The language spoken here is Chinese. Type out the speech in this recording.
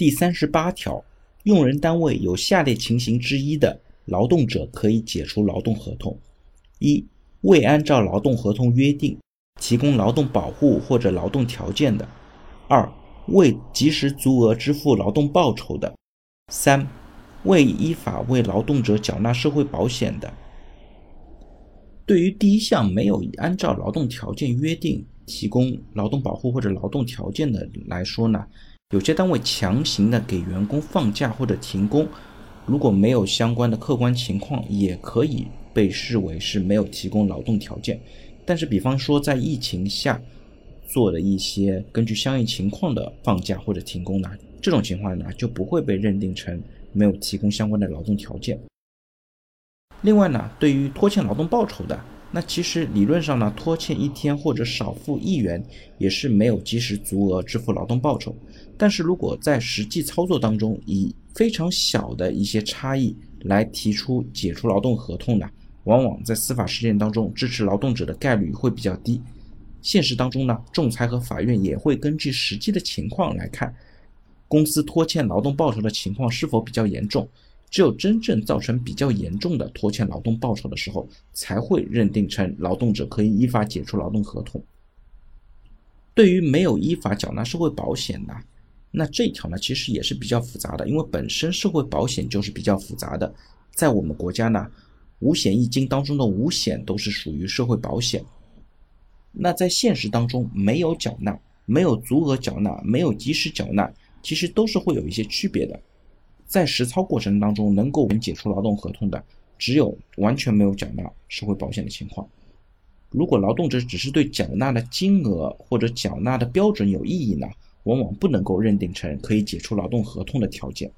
第三十八条，用人单位有下列情形之一的，劳动者可以解除劳动合同：一、未按照劳动合同约定提供劳动保护或者劳动条件的；二、未及时足额支付劳动报酬的；三、未依法为劳动者缴纳社会保险的。对于第一项没有按照劳动条件约定提供劳动保护或者劳动条件的来说呢，有些单位强行的给员工放假或者停工，如果没有相关的客观情况，也可以被视为是没有提供劳动条件。但是，比方说在疫情下做的一些根据相应情况的放假或者停工呢，这种情况呢就不会被认定成没有提供相关的劳动条件。另外呢，对于拖欠劳动报酬的，那其实理论上呢，拖欠一天或者少付一元也是没有及时足额支付劳动报酬。但是如果在实际操作当中以非常小的一些差异来提出解除劳动合同呢，往往在司法实践当中支持劳动者的概率会比较低。现实当中呢，仲裁和法院也会根据实际的情况来看，公司拖欠劳动报酬的情况是否比较严重。只有真正造成比较严重的拖欠劳动报酬的时候，才会认定成劳动者可以依法解除劳动合同。对于没有依法缴纳社会保险的，那这一条呢，其实也是比较复杂的，因为本身社会保险就是比较复杂的。在我们国家呢，五险一金当中的五险都是属于社会保险。那在现实当中，没有缴纳、没有足额缴纳、没有及时缴纳，其实都是会有一些区别的。在实操过程当中，能够解除劳动合同的，只有完全没有缴纳社会保险的情况。如果劳动者只是对缴纳的金额或者缴纳的标准有异议呢，往往不能够认定成可以解除劳动合同的条件。